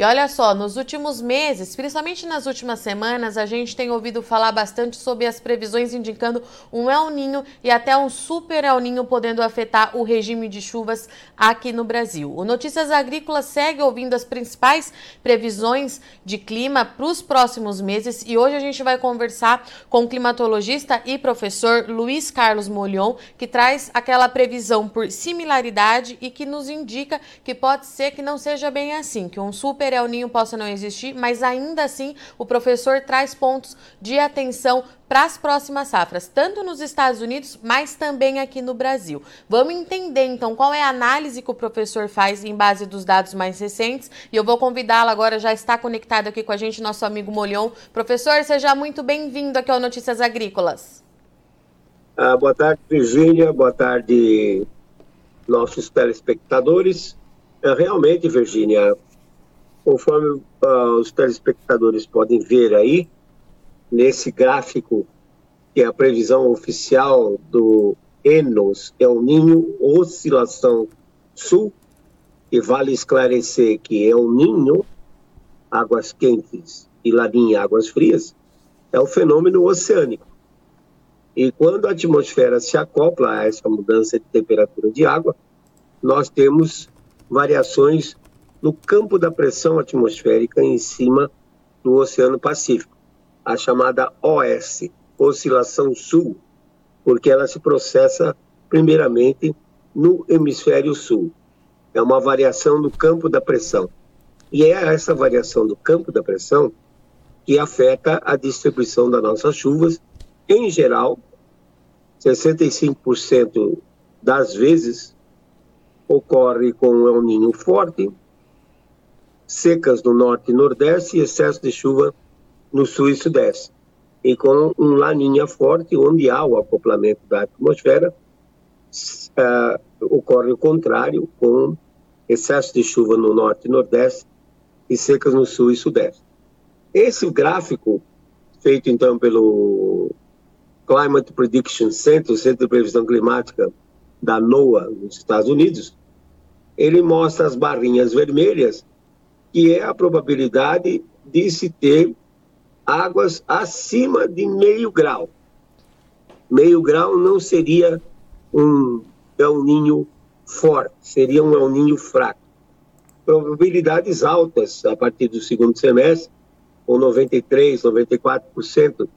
E olha só, nos últimos meses, principalmente nas últimas semanas, a gente tem ouvido falar bastante sobre as previsões indicando um El Ninho e até um super El Ninho podendo afetar o regime de chuvas aqui no Brasil. O Notícias Agrícolas segue ouvindo as principais previsões de clima para os próximos meses e hoje a gente vai conversar com o climatologista e professor Luiz Carlos Molion, que traz aquela previsão por similaridade e que nos indica que pode ser que não seja bem assim, que um super El Ninho possa não existir, mas ainda assim o professor traz pontos de atenção para as próximas safras, tanto nos Estados Unidos, mas também aqui no Brasil. Vamos entender então qual é a análise que o professor faz em base dos dados mais recentes e eu vou convidá-lo agora, já está conectado aqui com a gente, nosso amigo Molhão. Professor, seja muito bem-vindo aqui ao Notícias Agrícolas. Ah, boa tarde, Virgínia, boa tarde, nossos telespectadores. É, realmente, Virgínia, conforme uh, os telespectadores podem ver aí, nesse gráfico, que é a previsão oficial do ENOS, é o Ninho Oscilação Sul, e vale esclarecer que é o Ninho, águas quentes, e Laninha, águas frias, é o fenômeno oceânico. E quando a atmosfera se acopla a essa mudança de temperatura de água, nós temos variações no campo da pressão atmosférica em cima do Oceano Pacífico a chamada OS, Oscilação Sul, porque ela se processa primeiramente no hemisfério sul. É uma variação no campo da pressão. E é essa variação do campo da pressão que afeta a distribuição das nossas chuvas. Em geral, 65% das vezes ocorre com um El Ninho forte, secas no norte e nordeste e excesso de chuva no sul e sudeste, e com um laninha forte, onde há o acoplamento da atmosfera, uh, ocorre o contrário, com excesso de chuva no norte e nordeste e secas no sul e sudeste. Esse gráfico, feito então pelo Climate Prediction Center, o Centro de Previsão Climática da NOAA, nos Estados Unidos, ele mostra as barrinhas vermelhas, que é a probabilidade de se ter águas acima de meio grau. Meio grau não seria um El Ninho forte, seria um El Ninho fraco. Probabilidades altas a partir do segundo semestre, com 93, 94%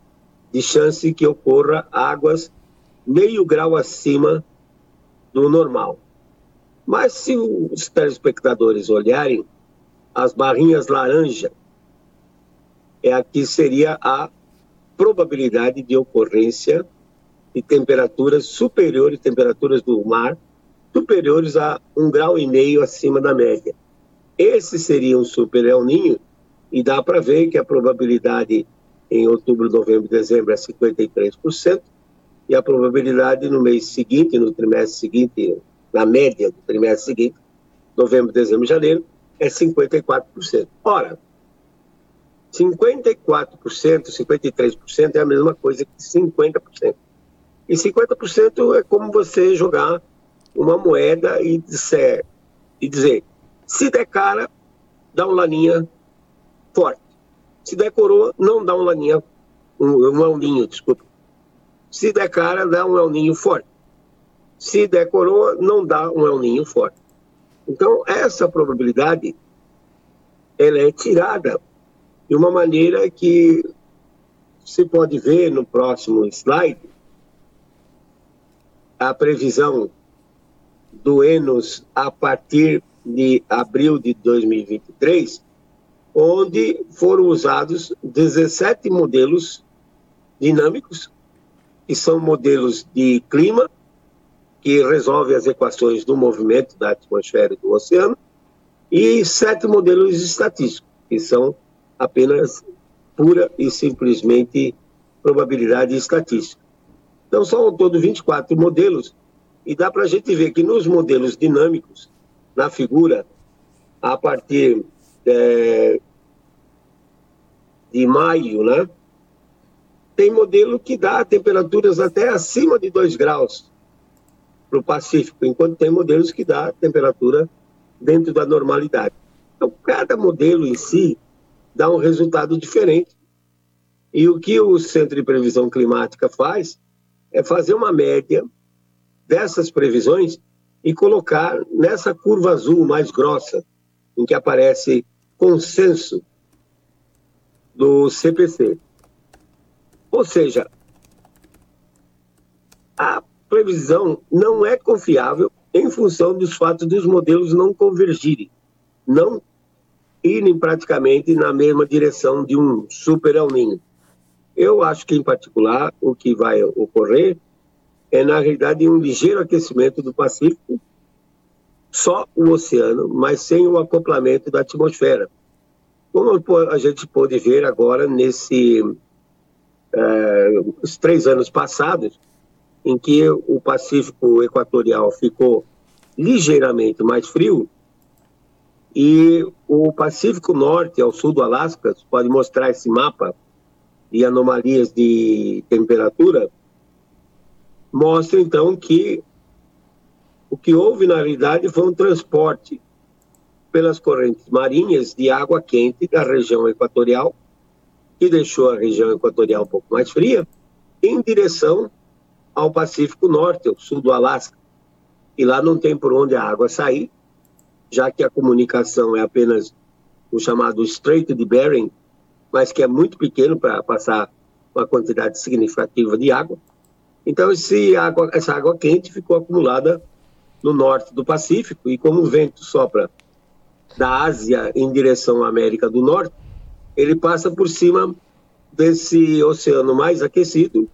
de chance que ocorra águas meio grau acima do normal. Mas se os telespectadores olharem as barrinhas laranja é aqui seria a probabilidade de ocorrência de temperaturas superiores, temperaturas do mar, superiores a um grau e meio acima da média. Esse seria um super El Ninho, e dá para ver que a probabilidade em outubro, novembro dezembro é 53%, e a probabilidade no mês seguinte, no trimestre seguinte, na média do trimestre seguinte, novembro, dezembro janeiro, é 54%. Ora, 54%, 53% é a mesma coisa que 50%. E 50% é como você jogar uma moeda e dizer, e dizer se der cara, dá um laninha forte. Se der coroa, não dá um laninha, um, um elninho, desculpa. Se der cara, dá um elninho forte. Se der coroa, não dá um elninho forte. Então, essa probabilidade, ela é tirada de uma maneira que se pode ver no próximo slide a previsão do Enos a partir de abril de 2023, onde foram usados 17 modelos dinâmicos, que são modelos de clima, que resolvem as equações do movimento da atmosfera e do oceano, e sete modelos estatísticos, que são apenas pura e simplesmente probabilidade estatística. Então, são ao todo 24 modelos, e dá para a gente ver que nos modelos dinâmicos, na figura, a partir é, de maio, né, tem modelo que dá temperaturas até acima de 2 graus para o Pacífico, enquanto tem modelos que dá temperatura dentro da normalidade. Então, cada modelo em si dá um resultado diferente. E o que o Centro de Previsão Climática faz é fazer uma média dessas previsões e colocar nessa curva azul mais grossa, em que aparece consenso do CPC. Ou seja, a previsão não é confiável em função dos fatos dos modelos não convergirem, não irem praticamente na mesma direção de um super El Niño. Eu acho que, em particular, o que vai ocorrer é, na realidade, um ligeiro aquecimento do Pacífico, só o oceano, mas sem o acoplamento da atmosfera. Como a gente pôde ver agora nesses é, três anos passados, em que o Pacífico Equatorial ficou ligeiramente mais frio e o Pacífico Norte, ao sul do Alasca, pode mostrar esse mapa de anomalias de temperatura, mostra então que o que houve na realidade foi um transporte pelas correntes marinhas de água quente da região equatorial, que deixou a região equatorial um pouco mais fria, em direção ao Pacífico Norte, ao sul do Alasca. E lá não tem por onde a água sair, já que a comunicação é apenas o chamado Estreito de Bering, mas que é muito pequeno para passar uma quantidade significativa de água. Então, água, essa água quente ficou acumulada no norte do Pacífico, e como o vento sopra da Ásia em direção à América do Norte, ele passa por cima desse oceano mais aquecido.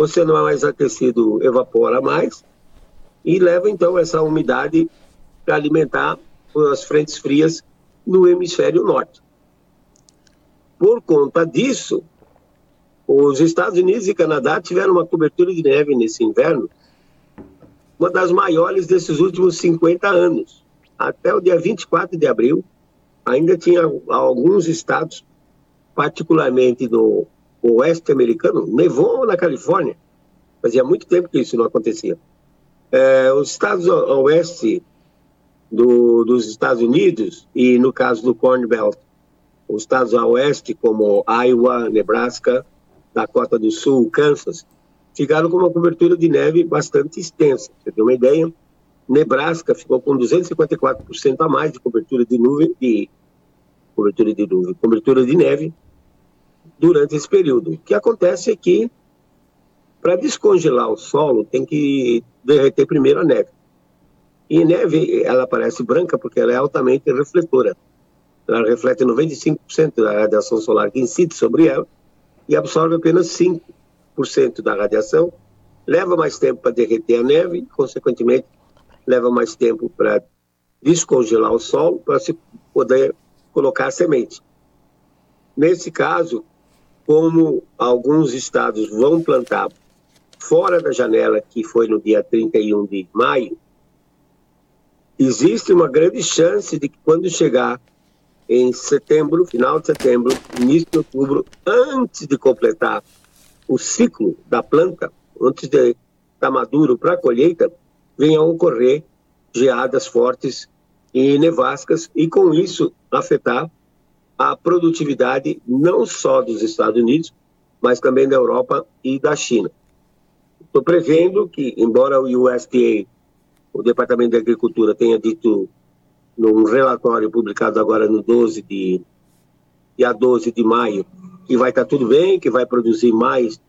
O oceano mais aquecido evapora mais e leva então essa umidade para alimentar as frentes frias no hemisfério norte. Por conta disso, os Estados Unidos e Canadá tiveram uma cobertura de neve nesse inverno, uma das maiores desses últimos 50 anos. Até o dia 24 de abril, ainda tinha alguns estados, particularmente no oeste americano, nevou na Califórnia. Fazia muito tempo que isso não acontecia. É, os estados oeste do, dos Estados Unidos, e no caso do Corn Belt, os estados a oeste, como Iowa, Nebraska, Dakota do Sul, Kansas, ficaram com uma cobertura de neve bastante extensa. Você tem uma ideia? Nebraska ficou com 254% a mais de cobertura de nuvem, de cobertura de nuvem, cobertura de neve durante esse período. O que acontece é que para descongelar o solo tem que derreter primeiro a neve. E neve, ela parece branca porque ela é altamente refletora. Ela reflete 95% da radiação solar que incide sobre ela e absorve apenas 5% da radiação, leva mais tempo para derreter a neve, consequentemente, leva mais tempo para descongelar o solo para se poder colocar a semente. Nesse caso, como alguns estados vão plantar fora da janela, que foi no dia 31 de maio, existe uma grande chance de que quando chegar em setembro, final de setembro, início de outubro, antes de completar o ciclo da planta, antes de estar maduro para a colheita, venham ocorrer geadas fortes e nevascas e com isso afetar a produtividade não só dos Estados Unidos, mas também da Europa e da China. Estou prevendo que, embora o USDA, o Departamento de Agricultura, tenha dito num relatório publicado agora no 12 de dia 12 de maio, que vai estar tá tudo bem, que vai produzir mais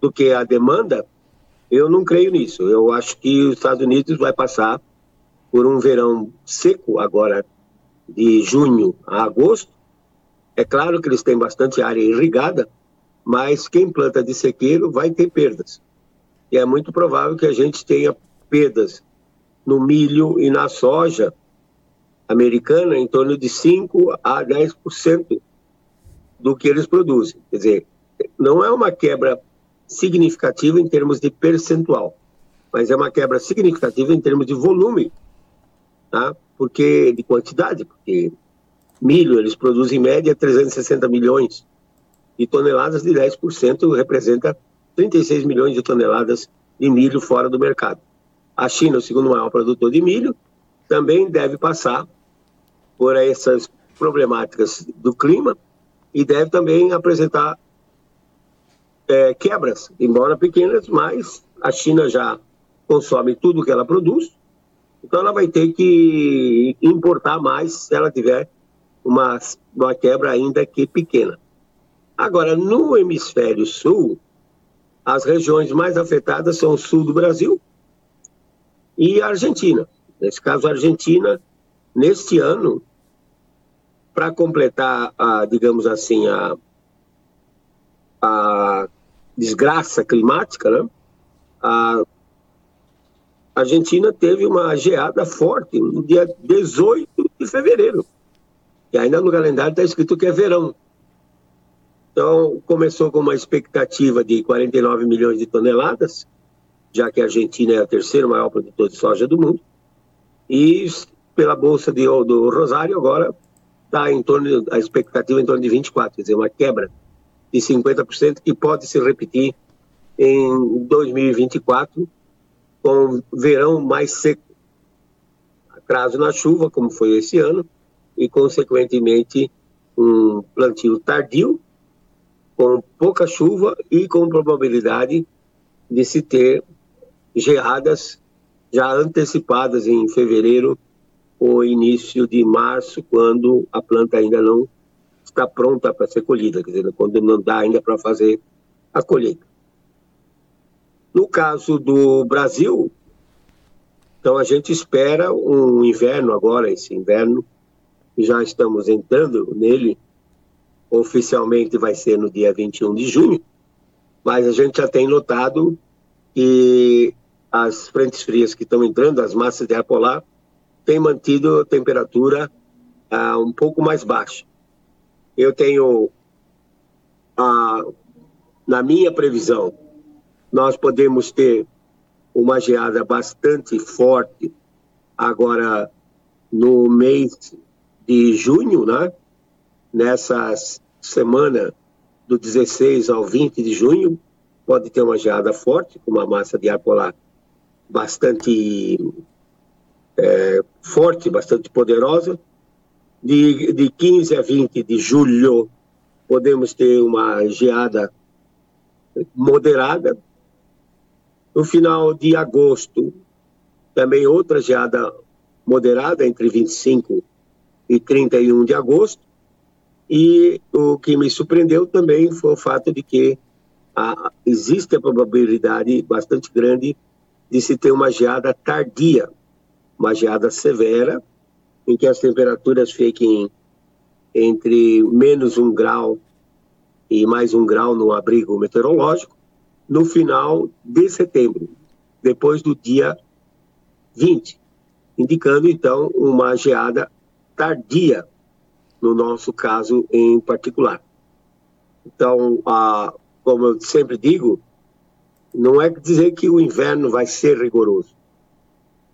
do que a demanda, eu não creio nisso. Eu acho que os Estados Unidos vai passar por um verão seco agora de junho a agosto. É claro que eles têm bastante área irrigada, mas quem planta de sequeiro vai ter perdas. E é muito provável que a gente tenha perdas no milho e na soja americana em torno de 5 a 10% do que eles produzem. Quer dizer, não é uma quebra significativa em termos de percentual, mas é uma quebra significativa em termos de volume, tá? Porque de quantidade, porque milho eles produzem em média 360 milhões de toneladas, de 10% representa 36 milhões de toneladas de milho fora do mercado. A China, o segundo maior produtor de milho, também deve passar por essas problemáticas do clima e deve também apresentar é, quebras, embora pequenas, mas a China já consome tudo que ela produz, então ela vai ter que importar mais se ela tiver uma, uma quebra ainda que pequena. Agora, no hemisfério sul, as regiões mais afetadas são o sul do Brasil e a Argentina. Nesse caso, a Argentina, neste ano, para completar, a, digamos assim, a, a desgraça climática, né? a Argentina teve uma geada forte no dia 18 de fevereiro. E ainda no calendário está escrito que é verão. Então, começou com uma expectativa de 49 milhões de toneladas, já que a Argentina é a terceira maior produtora de soja do mundo. E pela Bolsa de, do Rosário, agora está em torno, a expectativa é em torno de 24, quer dizer, uma quebra de 50% que pode se repetir em 2024, com verão mais seco. Atraso na chuva, como foi esse ano, e, consequentemente, um plantio tardio, com pouca chuva e com probabilidade de se ter geadas já antecipadas em fevereiro ou início de março, quando a planta ainda não está pronta para ser colhida, quer dizer, quando não dá ainda para fazer a colheita. No caso do Brasil, então a gente espera um inverno agora, esse inverno, já estamos entrando nele, oficialmente vai ser no dia 21 de junho, mas a gente já tem notado que as frentes frias que estão entrando, as massas de ar polar, têm mantido a temperatura ah, um pouco mais baixa. Eu tenho, ah, na minha previsão, nós podemos ter uma geada bastante forte agora no mês de junho, né? Nessa semana do 16 ao 20 de junho, pode ter uma geada forte, com uma massa de ar polar bastante é, forte, bastante poderosa. De, de 15 a 20 de julho, podemos ter uma geada moderada. No final de agosto, também outra geada moderada, entre 25 e 31 de agosto. E o que me surpreendeu também foi o fato de que a, existe a probabilidade bastante grande de se ter uma geada tardia, uma geada severa, em que as temperaturas fiquem entre menos um grau e mais um grau no abrigo meteorológico, no final de setembro, depois do dia 20, indicando então uma geada tardia, no nosso caso em particular. Então, a, como eu sempre digo, não é dizer que o inverno vai ser rigoroso.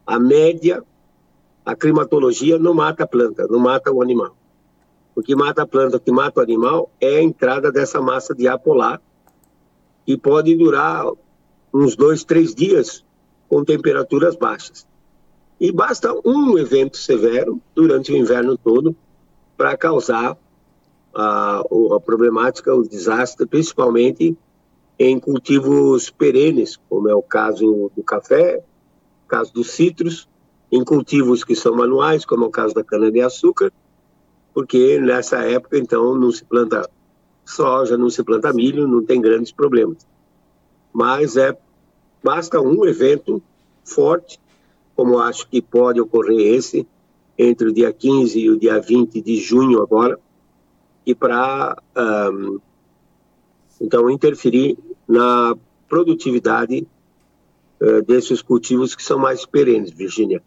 A média, a climatologia não mata a planta, não mata o animal. O que mata a planta, o que mata o animal é a entrada dessa massa de ar polar, que pode durar uns dois, três dias com temperaturas baixas. E basta um evento severo durante o inverno todo para causar a, a problemática, o desastre, principalmente em cultivos perenes, como é o caso do café, caso dos citros, em cultivos que são manuais, como é o caso da cana-de-açúcar, porque nessa época, então, não se planta soja, não se planta milho, não tem grandes problemas. Mas é basta um evento forte como acho que pode ocorrer esse, entre o dia 15 e o dia 20 de junho agora, e para, um, então, interferir na produtividade uh, desses cultivos que são mais perenes, Virginia.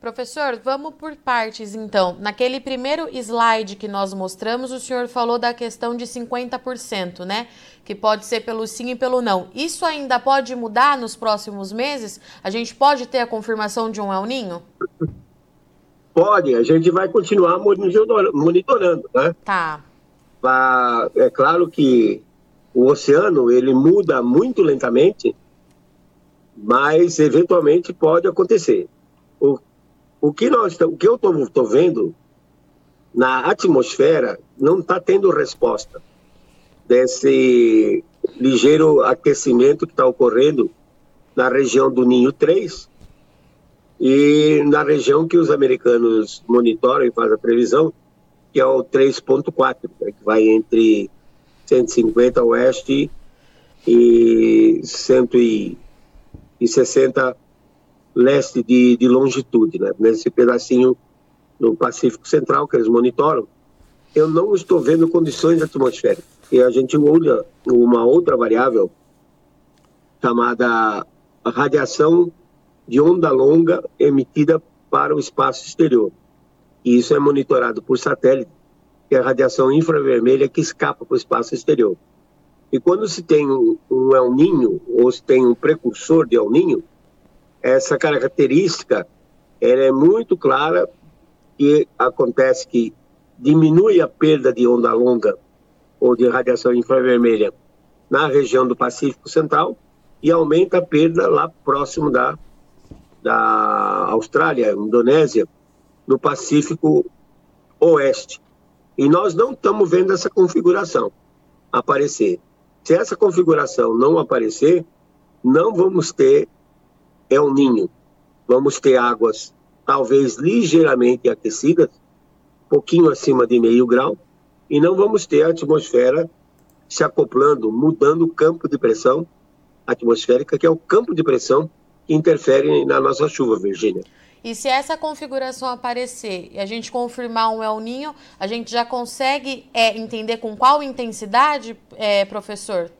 Professor, vamos por partes então. Naquele primeiro slide que nós mostramos, o senhor falou da questão de 50%, né? Que pode ser pelo sim e pelo não. Isso ainda pode mudar nos próximos meses? A gente pode ter a confirmação de um El Ninho? Pode, a gente vai continuar monitorando, né? Tá. É claro que o oceano, ele muda muito lentamente, mas eventualmente pode acontecer. O que, nós, o que eu estou vendo na atmosfera não está tendo resposta desse ligeiro aquecimento que está ocorrendo na região do Ninho 3 e na região que os americanos monitoram e fazem a previsão, que é o 3.4, né, que vai entre 150 oeste e 160 leste de, de longitude, né? nesse pedacinho no Pacífico Central que eles monitoram, eu não estou vendo condições atmosféricas. E a gente olha uma outra variável chamada radiação de onda longa emitida para o espaço exterior. E isso é monitorado por satélite, que é a radiação infravermelha que escapa para o espaço exterior. E quando se tem um, um El Ninho, ou se tem um precursor de El Ninho, essa característica ela é muito clara e acontece que diminui a perda de onda longa ou de radiação infravermelha na região do Pacífico Central e aumenta a perda lá próximo da, da Austrália, Indonésia, no Pacífico Oeste. E nós não estamos vendo essa configuração aparecer. Se essa configuração não aparecer, não vamos ter El Ninho. Vamos ter águas talvez ligeiramente aquecidas, pouquinho acima de meio grau, e não vamos ter a atmosfera se acoplando, mudando o campo de pressão atmosférica, que é o campo de pressão que interfere na nossa chuva, Virgínia. E se essa configuração aparecer e a gente confirmar um El Ninho, a gente já consegue é, entender com qual intensidade, é, professor?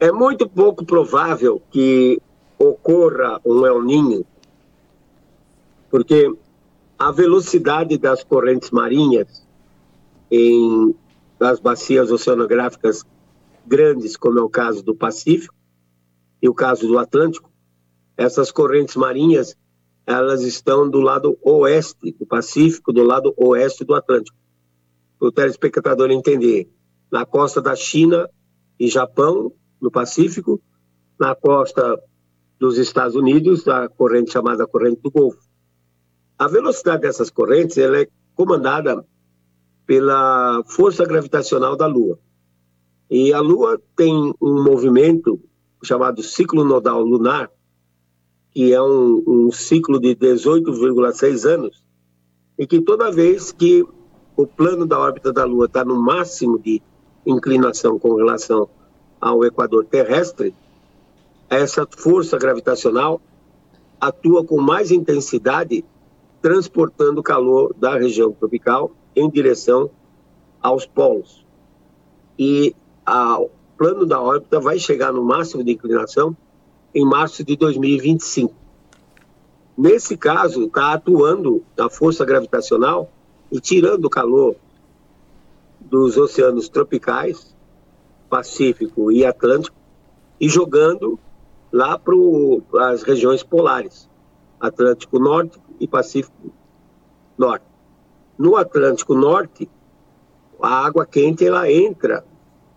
É muito pouco provável que ocorra um El Ninho, porque a velocidade das correntes marinhas em as bacias oceanográficas grandes, como é o caso do Pacífico e o caso do Atlântico, essas correntes marinhas elas estão do lado oeste do Pacífico, do lado oeste do Atlântico. Para o telespectador entender, na costa da China e Japão, no Pacífico, na costa dos Estados Unidos, a corrente chamada corrente do Golfo. A velocidade dessas correntes ela é comandada pela força gravitacional da Lua. E a Lua tem um movimento chamado ciclo nodal lunar, que é um, um ciclo de 18,6 anos, e que toda vez que o plano da órbita da Lua está no máximo de inclinação com relação ao equador terrestre, essa força gravitacional atua com mais intensidade, transportando calor da região tropical em direção aos polos. E o plano da órbita vai chegar no máximo de inclinação em março de 2025. Nesse caso, está atuando a força gravitacional e tirando o calor dos oceanos tropicais, Pacífico e Atlântico, e jogando lá para as regiões polares, Atlântico Norte e Pacífico Norte. No Atlântico Norte, a água quente ela entra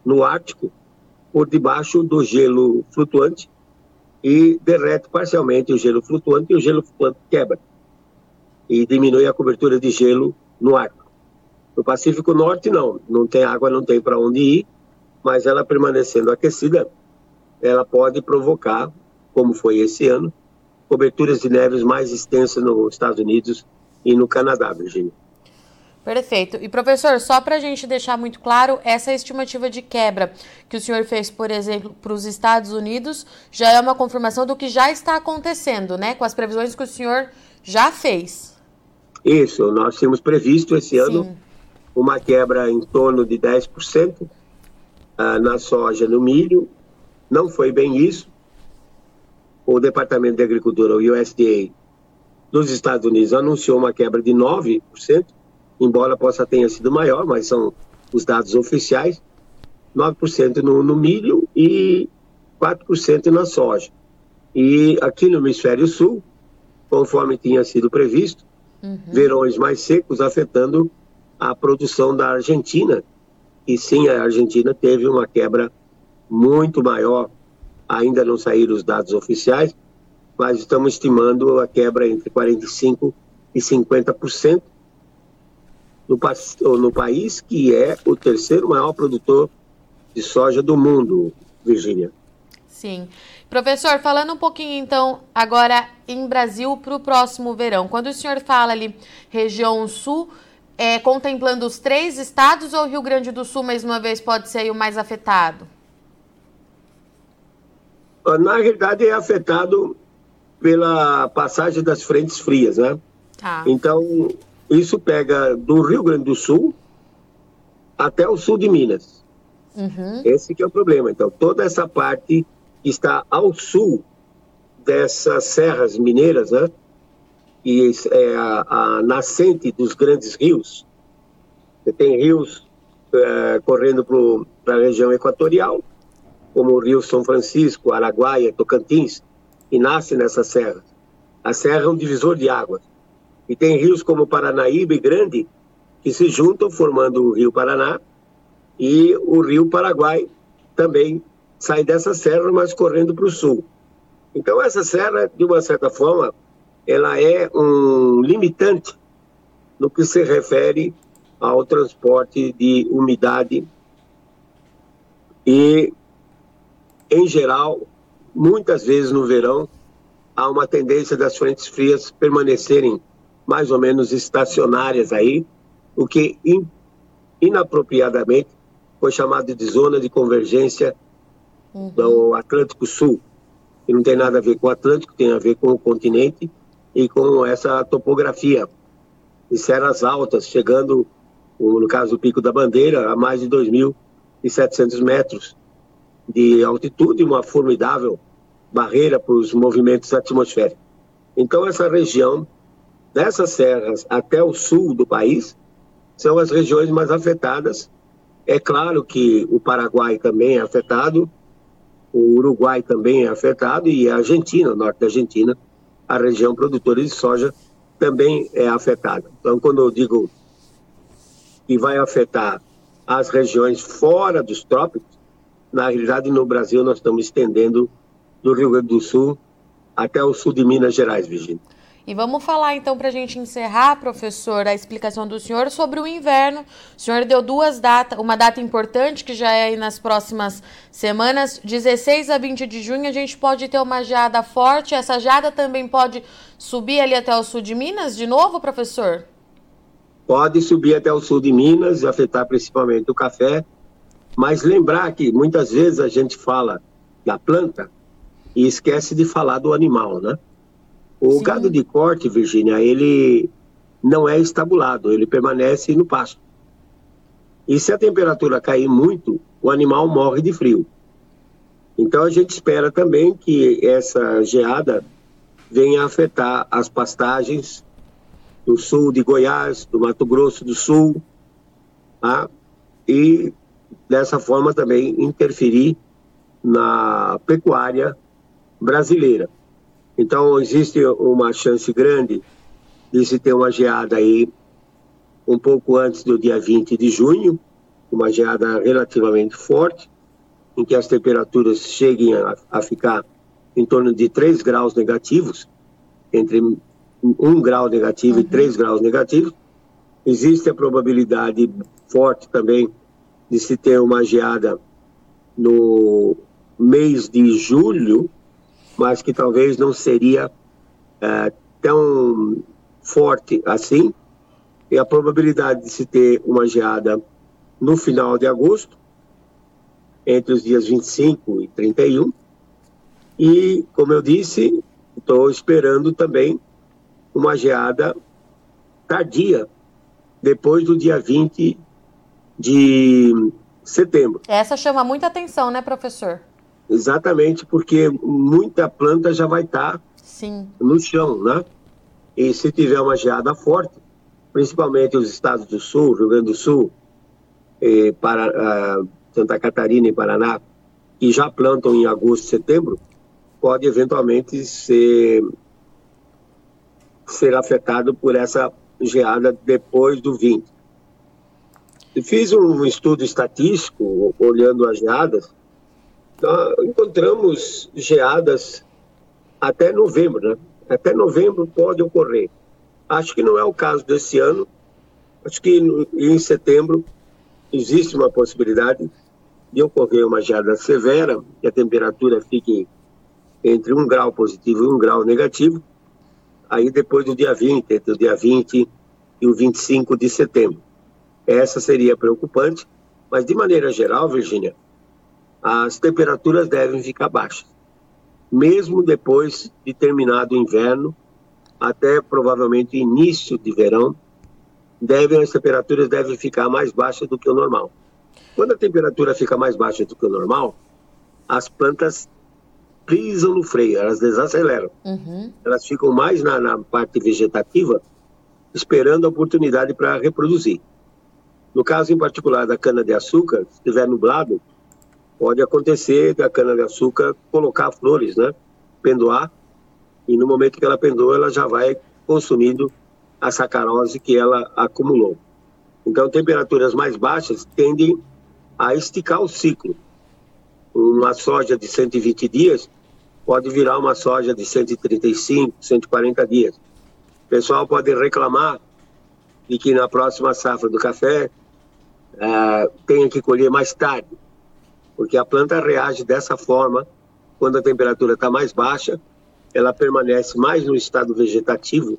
no Ártico por debaixo do gelo flutuante e derrete parcialmente o gelo flutuante e o gelo flutuante quebra e diminui a cobertura de gelo no Ártico. No Pacífico Norte não, não tem água, não tem para onde ir, mas ela permanecendo aquecida, ela pode provocar, como foi esse ano, coberturas de neves mais extensas nos Estados Unidos e no Canadá, Virginia. Perfeito. E professor, só para a gente deixar muito claro, essa estimativa de quebra que o senhor fez, por exemplo, para os Estados Unidos, já é uma confirmação do que já está acontecendo, né? Com as previsões que o senhor já fez. Isso, nós tínhamos previsto esse Sim. ano uma quebra em torno de 10% uh, ah, na soja, no milho, não foi bem isso. O Departamento de Agricultura, o USDA, dos Estados Unidos, anunciou uma quebra de 9%, embora possa tenha sido maior, mas são os dados oficiais. 9% no, no milho e 4% na soja. E aqui no hemisfério sul, conforme tinha sido previsto, uhum. verões mais secos afetando a produção da Argentina. E sim, a Argentina teve uma quebra muito maior. Ainda não saíram os dados oficiais, mas estamos estimando a quebra entre 45% e 50%. no, no país que é o terceiro maior produtor de soja do mundo, Virgínia. Sim. Professor, falando um pouquinho então agora em Brasil para o próximo verão. Quando o senhor fala ali região sul, é, contemplando os três estados ou Rio Grande do Sul, mais uma vez, pode ser o mais afetado? Na realidade, é afetado pela passagem das frentes frias, né? Tá. Então, isso pega do Rio Grande do Sul até o sul de Minas. Uhum. Esse que é o problema. Então, toda essa parte que está ao sul dessas serras mineiras, né? E é a, a nascente dos grandes rios. Você tem rios é, correndo para a região equatorial, como o Rio São Francisco, Araguaia, Tocantins, que nasce nessa serra. A serra é um divisor de águas. E tem rios como Paranaíba e Grande, que se juntam formando o Rio Paraná, e o Rio Paraguai também sai dessa serra, mas correndo para o sul. Então, essa serra, de uma certa forma, ela é um limitante no que se refere ao transporte de umidade e em geral, muitas vezes no verão, há uma tendência das frentes frias permanecerem mais ou menos estacionárias aí, o que in, inapropriadamente foi chamado de zona de convergência uhum. do Atlântico Sul, que não tem nada a ver com o Atlântico, tem a ver com o continente e com essa topografia de serras altas, chegando, no caso do Pico da Bandeira, a mais de 2.700 metros de altitude, uma formidável barreira para os movimentos atmosféricos. Então, essa região, dessas serras até o sul do país, são as regiões mais afetadas. É claro que o Paraguai também é afetado, o Uruguai também é afetado e a Argentina, o norte da Argentina, a região produtora de soja também é afetada. Então, quando eu digo que vai afetar as regiões fora dos trópicos, na realidade, no Brasil, nós estamos estendendo do Rio Grande do Sul até o sul de Minas Gerais, Virginia. E vamos falar então para a gente encerrar, professor, a explicação do senhor sobre o inverno. O senhor deu duas datas, uma data importante que já é aí nas próximas semanas, 16 a 20 de junho, a gente pode ter uma geada forte. Essa geada também pode subir ali até o sul de Minas de novo, professor? Pode subir até o sul de Minas e afetar principalmente o café mas lembrar que muitas vezes a gente fala da planta e esquece de falar do animal, né? O Sim. gado de corte, Virgínia, ele não é estabulado, ele permanece no pasto. E se a temperatura cair muito, o animal morre de frio. Então a gente espera também que essa geada venha afetar as pastagens do sul de Goiás, do Mato Grosso do Sul, tá? e dessa forma também interferir na pecuária brasileira. Então, existe uma chance grande de se ter uma geada aí um pouco antes do dia 20 de junho, uma geada relativamente forte, em que as temperaturas cheguem a, a ficar em torno de 3 graus negativos, entre 1 grau negativo uhum. e 3 graus negativos. Existe a probabilidade forte também de se ter uma geada no mês de julho, mas que talvez não seria é, tão forte assim. E a probabilidade de se ter uma geada no final de agosto, entre os dias 25 e 31. E, como eu disse, estou esperando também uma geada tardia, depois do dia 20 de setembro. Essa chama muita atenção, né, professor? Exatamente, porque muita planta já vai estar tá no chão, né? E se tiver uma geada forte, principalmente os estados do Sul, Rio Grande do Sul, e para, uh, Santa Catarina e Paraná, que já plantam em agosto e setembro, pode eventualmente ser, ser afetado por essa geada depois do 20. Fiz um estudo estatístico olhando as geadas. Então, encontramos geadas até novembro, né? Até novembro pode ocorrer. Acho que não é o caso desse ano. Acho que em setembro existe uma possibilidade de ocorrer uma geada severa, que a temperatura fique entre um grau positivo e um grau negativo, aí depois do dia 20, entre o dia 20 e o 25 de setembro. Essa seria preocupante, mas de maneira geral, Virgínia, as temperaturas devem ficar baixas. Mesmo depois de terminado o inverno, até provavelmente início de verão, devem, as temperaturas devem ficar mais baixas do que o normal. Quando a temperatura fica mais baixa do que o normal, as plantas pisam no freio, elas desaceleram. Uhum. Elas ficam mais na, na parte vegetativa, esperando a oportunidade para reproduzir. No caso em particular da cana-de-açúcar, se estiver nublado, pode acontecer da cana-de-açúcar colocar flores, né? Pendoar, e no momento que ela pendoa, ela já vai consumindo a sacarose que ela acumulou. Então, temperaturas mais baixas tendem a esticar o ciclo. Uma soja de 120 dias pode virar uma soja de 135, 140 dias. O pessoal pode reclamar de que na próxima safra do café uh, tenha que colher mais tarde, porque a planta reage dessa forma quando a temperatura está mais baixa, ela permanece mais no estado vegetativo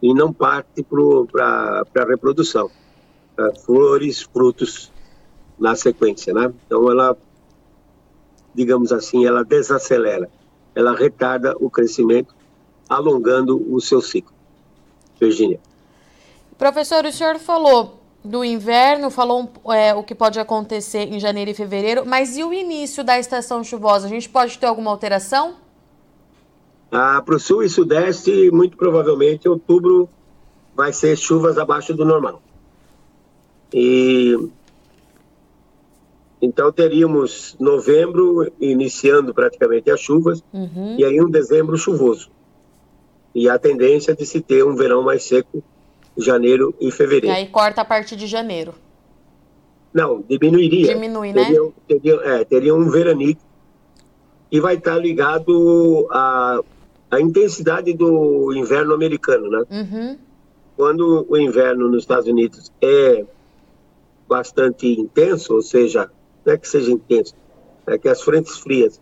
e não parte para a reprodução. Uh, flores, frutos na sequência, né? Então ela, digamos assim, ela desacelera, ela retarda o crescimento, alongando o seu ciclo. Virginia. Professor, o senhor falou do inverno, falou é, o que pode acontecer em janeiro e fevereiro, mas e o início da estação chuvosa? A gente pode ter alguma alteração? Ah, Para o sul e sudeste, muito provavelmente, outubro vai ser chuvas abaixo do normal. E então teríamos novembro iniciando praticamente as chuvas uhum. e aí um dezembro chuvoso. E a tendência de se ter um verão mais seco janeiro e fevereiro. E aí corta a partir de janeiro. Não, diminuiria. Diminui, né? teria, né? Teria, é, teria um veranico e vai estar ligado à, à intensidade do inverno americano, né? Uhum. Quando o inverno nos Estados Unidos é bastante intenso, ou seja, não é que seja intenso, é que as frentes frias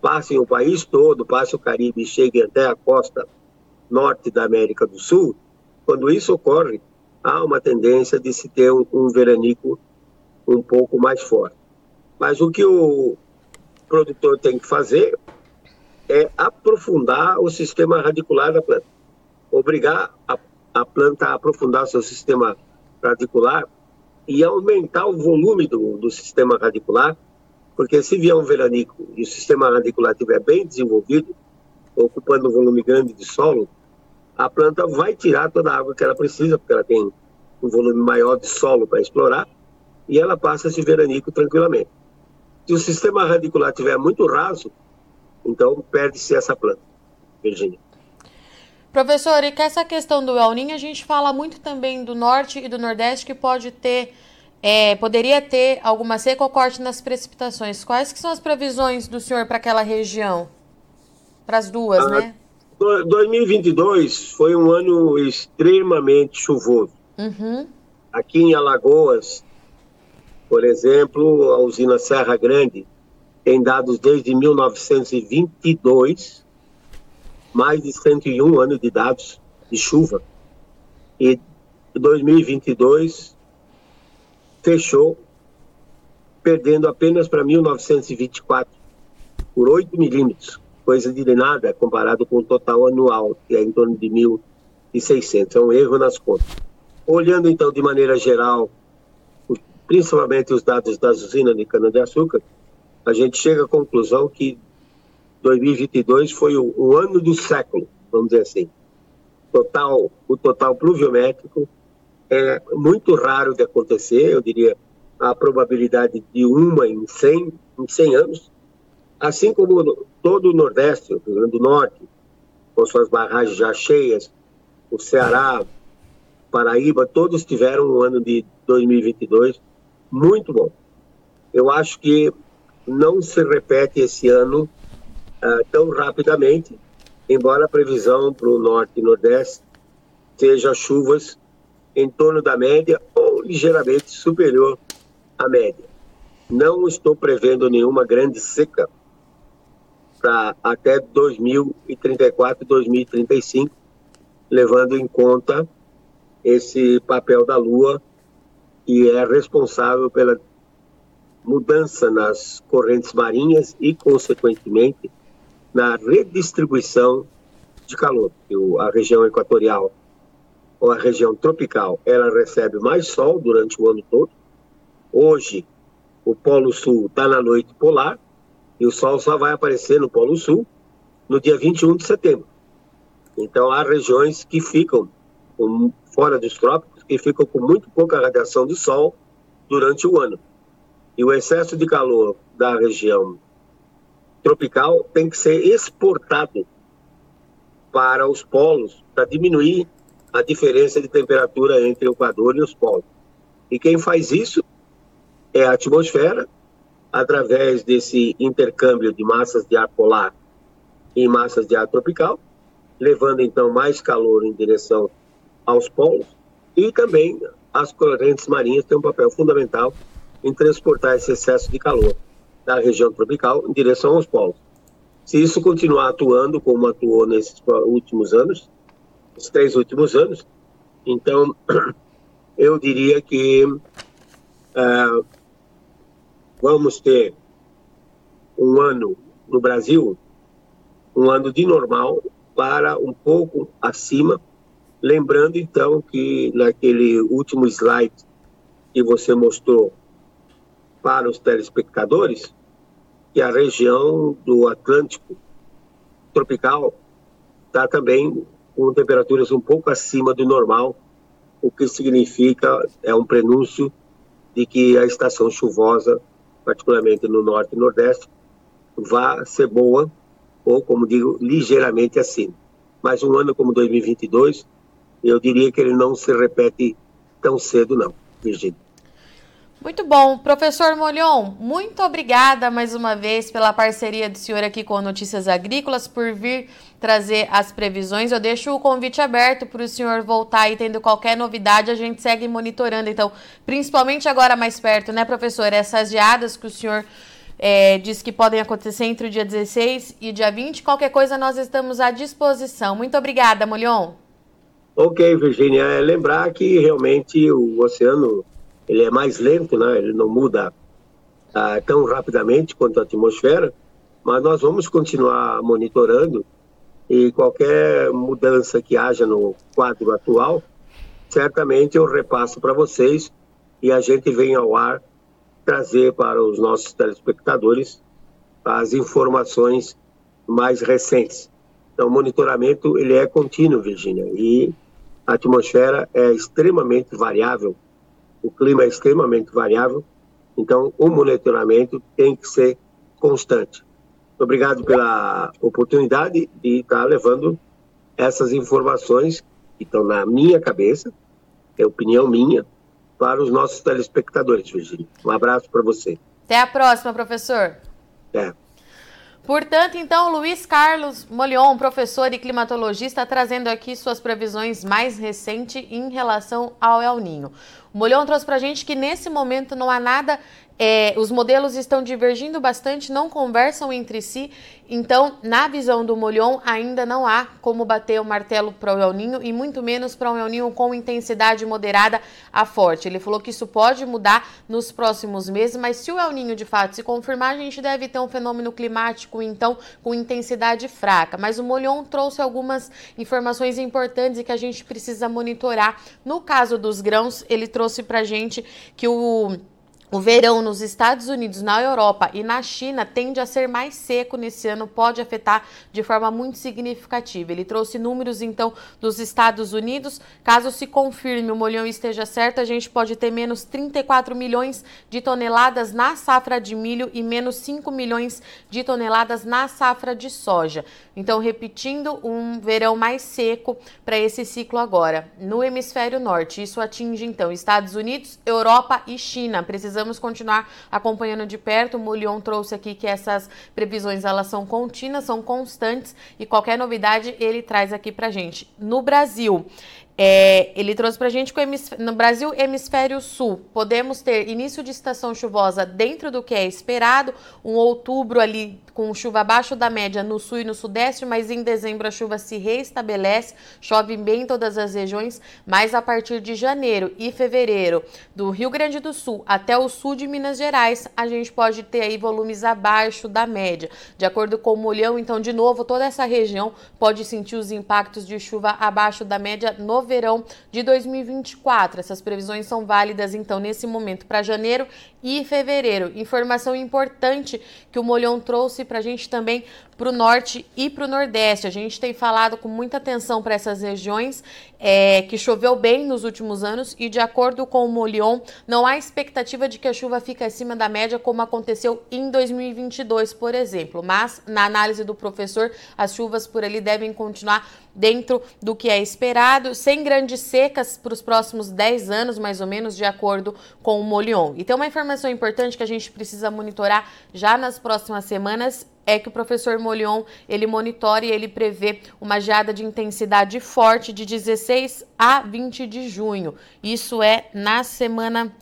passem o país todo, passem o Caribe e cheguem até a costa norte da América do Sul, quando isso ocorre, há uma tendência de se ter um, um veranico um pouco mais forte. Mas o que o produtor tem que fazer é aprofundar o sistema radicular da planta. Obrigar a, a planta a aprofundar seu sistema radicular e aumentar o volume do, do sistema radicular, porque se vier um veranico e o sistema radicular estiver bem desenvolvido, ocupando um volume grande de solo, a planta vai tirar toda a água que ela precisa, porque ela tem um volume maior de solo para explorar, e ela passa esse veranico tranquilamente. Se o sistema radicular estiver muito raso, então perde-se essa planta. Virginia. Professor, e com essa questão do El Niño, a gente fala muito também do norte e do nordeste que pode ter, é, poderia ter alguma seca ou corte nas precipitações. Quais que são as previsões do senhor para aquela região? Para as duas, ah, né? 2022 foi um ano extremamente chuvoso. Uhum. Aqui em Alagoas, por exemplo, a usina Serra Grande tem dados desde 1922, mais de 101 anos de dados de chuva. E 2022 fechou, perdendo apenas para 1924 por 8 milímetros coisa de nada comparado com o total anual, que é em torno de 1.600. É um erro nas contas. Olhando, então, de maneira geral, principalmente os dados das usinas de cana-de-açúcar, a gente chega à conclusão que 2022 foi o, o, ano do século, vamos dizer assim. Total, o total pluviométrico é muito raro de acontecer, eu diria a probabilidade de uma em 100, em 100 anos, assim como todo o Nordeste, o Rio Grande do Norte, com suas barragens já cheias, o Ceará, Paraíba, todos tiveram um ano de 2022 muito bom. Eu acho que não se repete esse ano uh, tão rapidamente, embora a previsão para o Norte e Nordeste seja chuvas em torno da média ou ligeiramente superior à média. Não estou prevendo nenhuma grande seca até 2034, 2035, levando em conta esse papel da Lua, que é responsável pela mudança nas correntes marinhas e, consequentemente, na redistribuição de calor. A região equatorial ou a região tropical, ela recebe mais sol durante o ano todo. Hoje, o Polo Sul está na noite polar e o sol só vai aparecer no Polo Sul no dia 21 de setembro. Então, há regiões que ficam fora dos trópicos que ficam com muito pouca radiação do sol durante o ano. E o excesso de calor da região tropical tem que ser exportado para os polos para diminuir a diferença de temperatura entre o Equador e os polos. E quem faz isso é a atmosfera, através desse intercâmbio de massas de ar polar e massas de ar tropical, levando então mais calor em direção aos polos, e também as correntes marinhas têm um papel fundamental em transportar esse excesso de calor da região tropical em direção aos polos. Se isso continuar atuando como atuou nesses últimos anos, esses três últimos anos, então eu diria que uh, vamos ter um ano no Brasil, um ano de normal para um pouco acima, lembrando então que naquele último slide que você mostrou para os telespectadores, que a região do Atlântico tropical está também com temperaturas um pouco acima do normal, o que significa, é um prenúncio de que a estação chuvosa, particularmente no norte e nordeste, vai ser boa, ou, como digo, ligeiramente acima. Mas um ano como 2022, eu diria que ele não se repete tão cedo, não, Virgínia. Muito bom. Professor Molhon, muito obrigada mais uma vez pela parceria do senhor aqui com Notícias Agrícolas, por vir trazer as previsões. Eu deixo o convite aberto para o senhor voltar e tendo qualquer novidade, a gente segue monitorando. Então, principalmente agora mais perto, né, professor? Essas geadas que o senhor é, que podem acontecer entre o dia 16 e dia 20. Qualquer coisa, nós estamos à disposição. Muito obrigada, Molhon. Ok, Virginia. É lembrar que realmente o oceano ele é mais lento, né? ele não muda ah, tão rapidamente quanto a atmosfera, mas nós vamos continuar monitorando e qualquer mudança que haja no quadro atual, certamente eu repasso para vocês e a gente vem ao ar trazer para os nossos telespectadores as informações mais recentes. Então, o monitoramento ele é contínuo, Virginia, e a atmosfera é extremamente variável o clima é extremamente variável, então o monitoramento tem que ser constante. Obrigado pela oportunidade de estar levando essas informações que estão na minha cabeça, é opinião minha, para os nossos telespectadores, Virginia. Um abraço para você. Até a próxima, professor. Até. Portanto, então, Luiz Carlos Molion, professor e climatologista, trazendo aqui suas previsões mais recentes em relação ao El Ninho. O Molion trouxe para a gente que nesse momento não há nada é, os modelos estão divergindo bastante, não conversam entre si, então, na visão do Molion, ainda não há como bater o martelo para o El Ninho e muito menos para um El Ninho com intensidade moderada a forte. Ele falou que isso pode mudar nos próximos meses, mas se o El Ninho de fato se confirmar, a gente deve ter um fenômeno climático, então, com intensidade fraca. Mas o Molion trouxe algumas informações importantes e que a gente precisa monitorar. No caso dos grãos, ele trouxe para gente que o o verão nos Estados Unidos, na Europa e na China tende a ser mais seco nesse ano, pode afetar de forma muito significativa. Ele trouxe números então dos Estados Unidos. Caso se confirme o molhão esteja certo, a gente pode ter menos 34 milhões de toneladas na safra de milho e menos 5 milhões de toneladas na safra de soja. Então, repetindo, um verão mais seco para esse ciclo agora. No hemisfério norte, isso atinge então Estados Unidos, Europa e China. Precisamos precisamos continuar acompanhando de perto. O Mulion trouxe aqui que essas previsões elas são contínuas, são constantes e qualquer novidade ele traz aqui para gente. No Brasil, É, ele trouxe para a gente que no Brasil, hemisfério sul, podemos ter início de estação chuvosa dentro do que é esperado, um outubro ali com chuva abaixo da média no sul e no sudeste, mas em dezembro a chuva se reestabelece, chove bem em todas as regiões, mas a partir de janeiro e fevereiro, do Rio Grande do Sul até o sul de Minas Gerais, a gente pode ter aí volumes abaixo da média. De acordo com o Molhão, então, de novo, toda essa região pode sentir os impactos de chuva abaixo da média no verão de 2024. Essas previsões são válidas, então, nesse momento para janeiro e fevereiro. Informação importante que o Molhão trouxe para a gente também para o norte e para o nordeste. A gente tem falado com muita atenção para essas regiões é, que choveu bem nos últimos anos e, de acordo com o Molion, não há expectativa de que a chuva fique acima da média, como aconteceu em 2022, por exemplo. Mas, na análise do professor, as chuvas por ali devem continuar dentro do que é esperado, sem grandes secas para os próximos 10 anos, mais ou menos, de acordo com o Molion. E tem uma informação importante que a gente precisa monitorar já nas próximas semanas é que o professor Molion, ele monitora e ele prevê uma geada de intensidade forte de 16 a 20 de junho. Isso é na semana,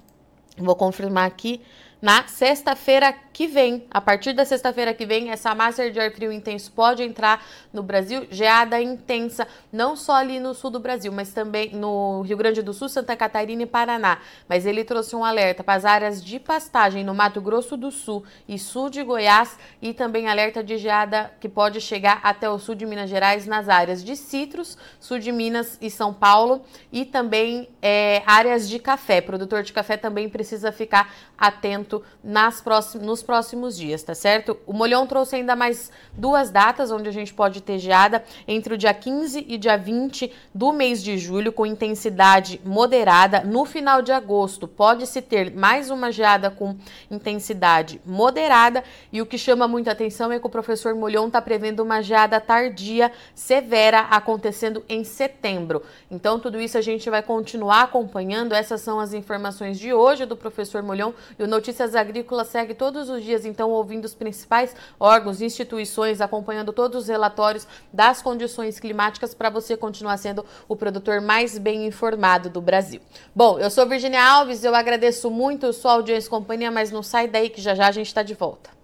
vou confirmar aqui, na sexta-feira que vem. A partir da sexta-feira que vem, essa massa de ar frio intenso pode entrar no Brasil. Geada intensa, não só ali no sul do Brasil, mas também no Rio Grande do Sul, Santa Catarina e Paraná. Mas ele trouxe um alerta para as áreas de pastagem no Mato Grosso do Sul e sul de Goiás e também alerta de geada que pode chegar até o sul de Minas Gerais nas áreas de citros, sul de Minas e São Paulo e também é, áreas de café. Produtor de café também precisa ficar atento nas próximos, nos próximos dias, tá certo? O Molhão trouxe ainda mais duas datas onde a gente pode ter geada entre o dia 15 e dia 20 do mês de julho, com intensidade moderada. No final de agosto, pode-se ter mais uma geada com intensidade moderada. E o que chama muita atenção é que o professor Molhão está prevendo uma geada tardia severa acontecendo em setembro. Então, tudo isso a gente vai continuar acompanhando. Essas são as informações de hoje do professor Molhão. E o Notícias Agrícolas segue todos os os dias, então, ouvindo os principais órgãos, instituições, acompanhando todos os relatórios das condições climáticas para você continuar sendo o produtor mais bem informado do Brasil. Bom, eu sou Virginia Alves, eu agradeço muito sua audiência e companhia, mas não sai daí que já já a gente está de volta.